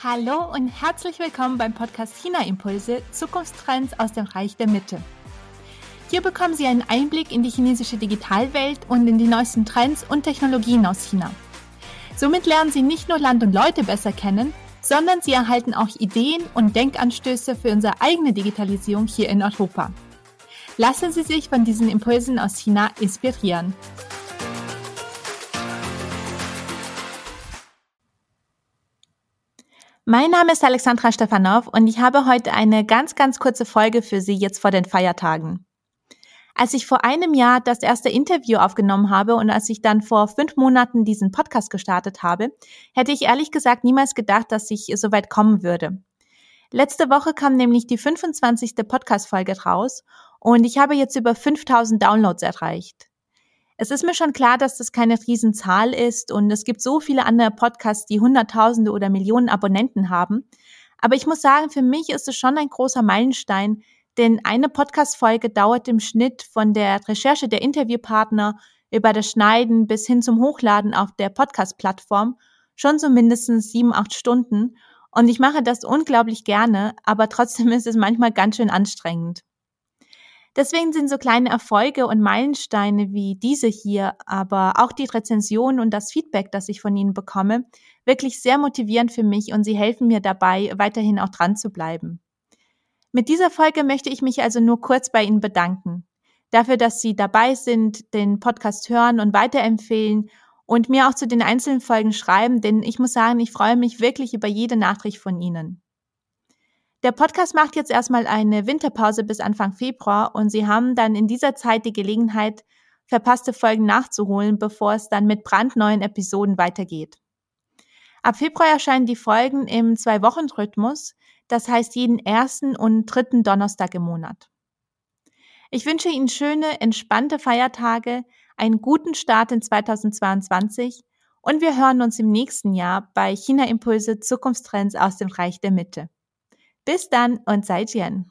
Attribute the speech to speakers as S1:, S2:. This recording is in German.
S1: Hallo und herzlich willkommen beim Podcast China Impulse Zukunftstrends aus dem Reich der Mitte. Hier bekommen Sie einen Einblick in die chinesische Digitalwelt und in die neuesten Trends und Technologien aus China. Somit lernen Sie nicht nur Land und Leute besser kennen, sondern Sie erhalten auch Ideen und Denkanstöße für unsere eigene Digitalisierung hier in Europa. Lassen Sie sich von diesen Impulsen aus China inspirieren. Mein Name ist Alexandra Stefanov und ich habe heute eine ganz, ganz kurze Folge für Sie jetzt vor den Feiertagen. Als ich vor einem Jahr das erste Interview aufgenommen habe und als ich dann vor fünf Monaten diesen Podcast gestartet habe, hätte ich ehrlich gesagt niemals gedacht, dass ich so weit kommen würde. Letzte Woche kam nämlich die 25. Podcast-Folge raus und ich habe jetzt über 5000 Downloads erreicht. Es ist mir schon klar, dass das keine Riesenzahl ist und es gibt so viele andere Podcasts, die Hunderttausende oder Millionen Abonnenten haben. Aber ich muss sagen, für mich ist es schon ein großer Meilenstein, denn eine Podcast-Folge dauert im Schnitt von der Recherche der Interviewpartner über das Schneiden bis hin zum Hochladen auf der Podcast-Plattform schon so mindestens sieben, acht Stunden. Und ich mache das unglaublich gerne, aber trotzdem ist es manchmal ganz schön anstrengend. Deswegen sind so kleine Erfolge und Meilensteine wie diese hier, aber auch die Rezension und das Feedback, das ich von Ihnen bekomme, wirklich sehr motivierend für mich und sie helfen mir dabei, weiterhin auch dran zu bleiben. Mit dieser Folge möchte ich mich also nur kurz bei Ihnen bedanken. Dafür, dass Sie dabei sind, den Podcast hören und weiterempfehlen und mir auch zu den einzelnen Folgen schreiben, denn ich muss sagen, ich freue mich wirklich über jede Nachricht von Ihnen. Der Podcast macht jetzt erstmal eine Winterpause bis Anfang Februar und Sie haben dann in dieser Zeit die Gelegenheit, verpasste Folgen nachzuholen, bevor es dann mit brandneuen Episoden weitergeht. Ab Februar erscheinen die Folgen im Zwei-Wochen-Rhythmus, das heißt jeden ersten und dritten Donnerstag im Monat. Ich wünsche Ihnen schöne, entspannte Feiertage, einen guten Start in 2022 und wir hören uns im nächsten Jahr bei China Impulse Zukunftstrends aus dem Reich der Mitte. Bis dann und seid Jen.